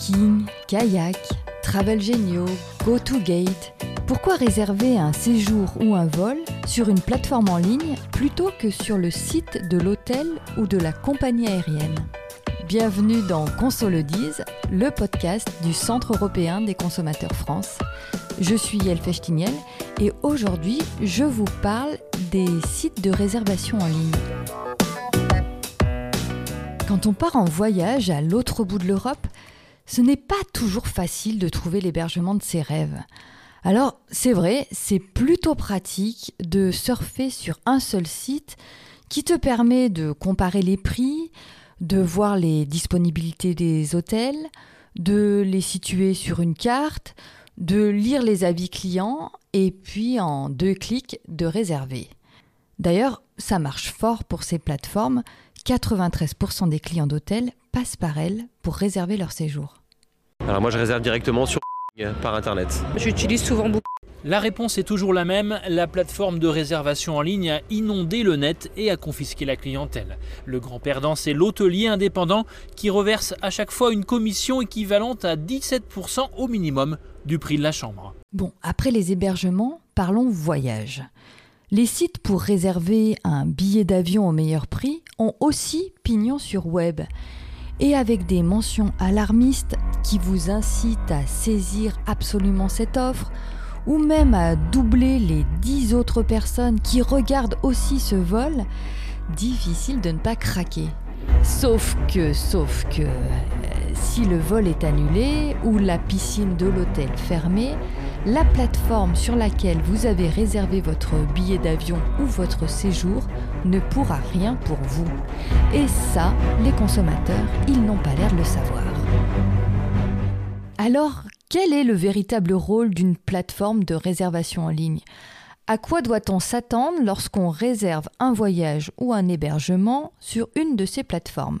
Booking, Kayak, Travel Genio, GoToGate. Pourquoi réserver un séjour ou un vol sur une plateforme en ligne plutôt que sur le site de l'hôtel ou de la compagnie aérienne? Bienvenue dans Console le podcast du Centre européen des consommateurs France. Je suis Elfèche Tignel et aujourd'hui je vous parle des sites de réservation en ligne. Quand on part en voyage à l'autre bout de l'Europe, ce n'est pas toujours facile de trouver l'hébergement de ses rêves. Alors, c'est vrai, c'est plutôt pratique de surfer sur un seul site qui te permet de comparer les prix, de voir les disponibilités des hôtels, de les situer sur une carte, de lire les avis clients et puis en deux clics de réserver. D'ailleurs, ça marche fort pour ces plateformes 93% des clients d'hôtels passent par elles pour réserver leur séjour. Alors moi je réserve directement sur par internet. J'utilise souvent beaucoup. La réponse est toujours la même, la plateforme de réservation en ligne a inondé le net et a confisqué la clientèle. Le grand perdant, c'est l'hôtelier indépendant qui reverse à chaque fois une commission équivalente à 17% au minimum du prix de la chambre. Bon, après les hébergements, parlons voyage. Les sites pour réserver un billet d'avion au meilleur prix ont aussi pignon sur web. Et avec des mentions alarmistes qui vous incitent à saisir absolument cette offre, ou même à doubler les 10 autres personnes qui regardent aussi ce vol, difficile de ne pas craquer. Sauf que, sauf que, euh, si le vol est annulé ou la piscine de l'hôtel fermée, la plateforme sur laquelle vous avez réservé votre billet d'avion ou votre séjour ne pourra rien pour vous. Et ça, les consommateurs, ils n'ont pas l'air de le savoir. Alors, quel est le véritable rôle d'une plateforme de réservation en ligne? À quoi doit-on s'attendre lorsqu'on réserve un voyage ou un hébergement sur une de ces plateformes?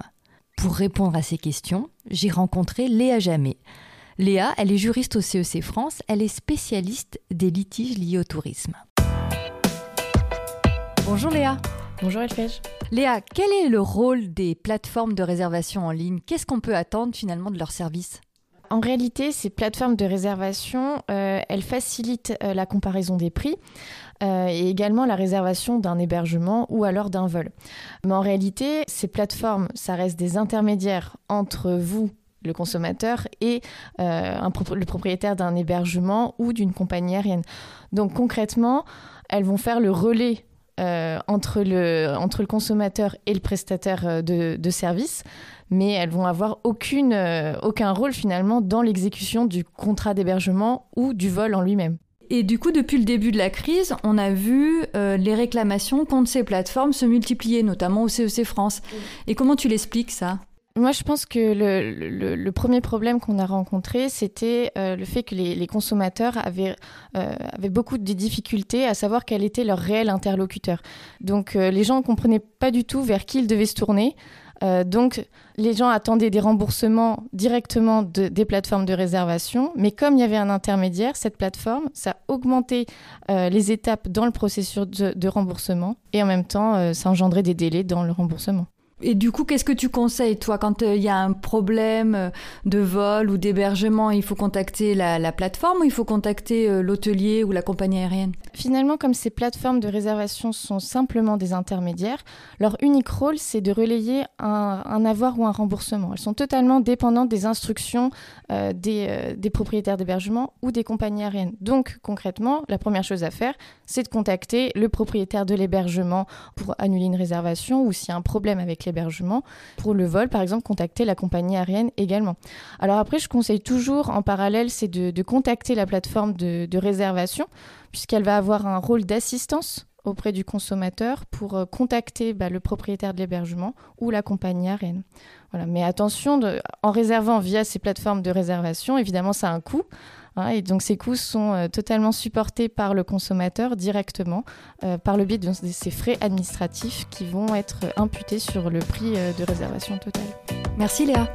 Pour répondre à ces questions, j'ai rencontré Léa Jamet. Léa, elle est juriste au CEC e France, elle est spécialiste des litiges liés au tourisme. Bonjour Léa. Bonjour Elfège. Léa, quel est le rôle des plateformes de réservation en ligne? Qu'est-ce qu'on peut attendre finalement de leur service? En réalité, ces plateformes de réservation, euh, elles facilitent euh, la comparaison des prix euh, et également la réservation d'un hébergement ou alors d'un vol. Mais en réalité, ces plateformes, ça reste des intermédiaires entre vous, le consommateur et euh, le propriétaire d'un hébergement ou d'une compagnie aérienne. Donc concrètement, elles vont faire le relais euh, entre, le, entre le consommateur et le prestataire euh, de, de service, mais elles vont avoir aucune, aucun rôle finalement dans l'exécution du contrat d'hébergement ou du vol en lui-même. Et du coup, depuis le début de la crise, on a vu les réclamations contre ces plateformes se multiplier, notamment au CEC e France. Et comment tu l'expliques ça? Moi, je pense que le, premier problème qu'on a rencontré, c'était euh, le fait que les, consommateurs avaient, euh, avaient, beaucoup de difficultés à savoir quel était leur réel interlocuteur. Donc, euh, les gens ne comprenaient pas du tout vers qui ils devaient se tourner. donc, les gens attendaient des remboursements directement des plateformes de réservation, mais comme il y avait un intermédiaire, cette plateforme, ça augmentait les étapes dans le processus de, de remboursement et en même temps, ça engendrait des délais dans le remboursement. Et du coup, qu'est-ce que tu conseilles, toi, quand euh, il y a un problème euh, de vol ou d'hébergement Il faut contacter la, plateforme ou il faut contacter euh, l'hôtelier ou la compagnie aérienne? Finalement, comme ces plateformes de réservation sont simplement des intermédiaires, leur unique rôle, c'est de relayer un, avoir ou un remboursement. Elles sont totalement dépendantes des instructions des, des, propriétaires d'hébergement ou des compagnies aériennes. Donc, concrètement, la première chose à faire, c'est de contacter le propriétaire de l'hébergement pour annuler une réservation ou s'il y a un problème avec les Pour le vol, par exemple, contacter la compagnie aérienne également. Alors après, je conseille toujours en parallèle, c'est de, contacter la plateforme de, réservation, puisqu'elle va avoir un rôle d'assistance auprès du consommateur pour euh, contacter bah, le propriétaire de l'hébergement ou la compagnie aérienne. Voilà. Mais attention, en réservant via ces plateformes de réservation, évidemment, ça a un coût. Hein, et donc ces coûts sont euh, totalement supportés par le consommateur directement euh, par le biais de ces frais administratifs qui vont être imputés sur le prix euh, de réservation totale. Merci Léa.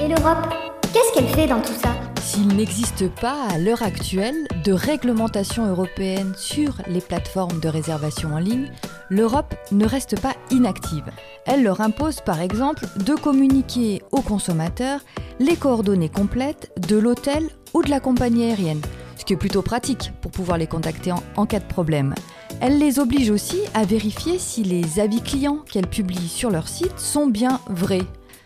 Et l'Europe, qu'est-ce qu'elle fait dans tout ça? S'il n'existe pas à l'heure actuelle de réglementation européenne sur les plateformes de réservation en ligne, l'Europe ne reste pas inactive. Elle leur impose par exemple de communiquer aux consommateurs les coordonnées complètes de l'hôtel ou de la compagnie aérienne, ce qui est plutôt pratique pour pouvoir les contacter en, cas de problème. Elle les oblige aussi à vérifier si les avis clients qu'elle publie sur leur site sont bien vrais.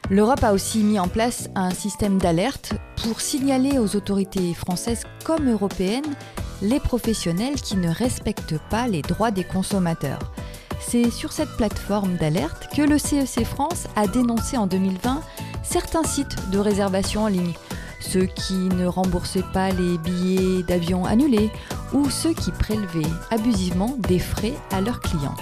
L'Europe a aussi mis en place un système d'alerte pour signaler aux autorités françaises comme européennes les professionnels qui ne respectent pas les droits des consommateurs. C'est sur cette plateforme d'alerte que le CEC France a dénoncé en 2020 certains sites de réservation en ligne, ceux qui ne remboursaient pas les billets d'avion annulés ou ceux qui prélevaient abusivement des frais à leurs clients.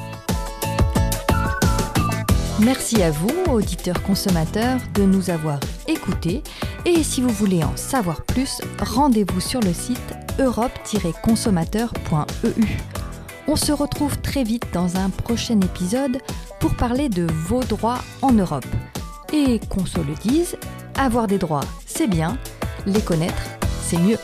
Merci à vous, auditeurs consommateurs, de nous avoir écoutés. Et si vous voulez en savoir plus, rendez-vous sur le site europe-consommateur.eu. On se retrouve très vite dans un prochain épisode pour parler de vos droits en Europe. Et qu'on se le dise, avoir des droits, c'est bien, les connaître, c'est mieux.